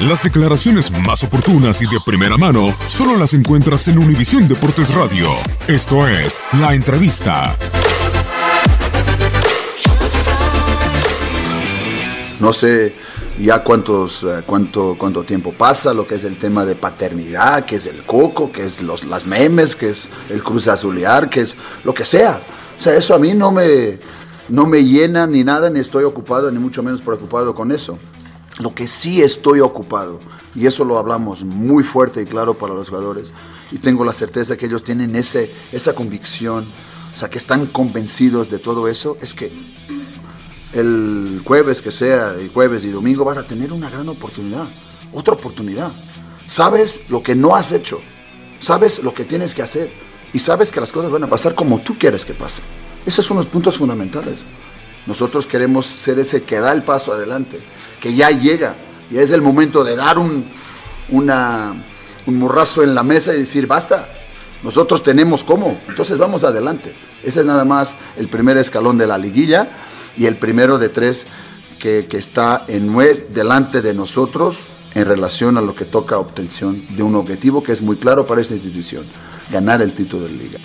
Las declaraciones más oportunas y de primera mano solo las encuentras en Univisión Deportes Radio. Esto es La Entrevista. No sé ya cuántos, eh, cuánto, cuánto tiempo pasa, lo que es el tema de paternidad, que es el coco, que es los, las memes, que es el cruz azulear, que es lo que sea. O sea, eso a mí no me, no me llena ni nada, ni estoy ocupado, ni mucho menos preocupado con eso. Lo que sí estoy ocupado, y eso lo hablamos muy fuerte y claro para los jugadores, y tengo la certeza que ellos tienen ese, esa convicción, o sea, que están convencidos de todo eso, es que el jueves que sea, el jueves y domingo, vas a tener una gran oportunidad, otra oportunidad. Sabes lo que no has hecho, sabes lo que tienes que hacer y sabes que las cosas van a pasar como tú quieres que pasen. Esos son los puntos fundamentales. Nosotros queremos ser ese que da el paso adelante, que ya llega, y es el momento de dar un, un morrazo en la mesa y decir, basta, nosotros tenemos cómo, entonces vamos adelante. Ese es nada más el primer escalón de la liguilla y el primero de tres que, que está en, delante de nosotros en relación a lo que toca obtención de un objetivo que es muy claro para esta institución, ganar el título de liga.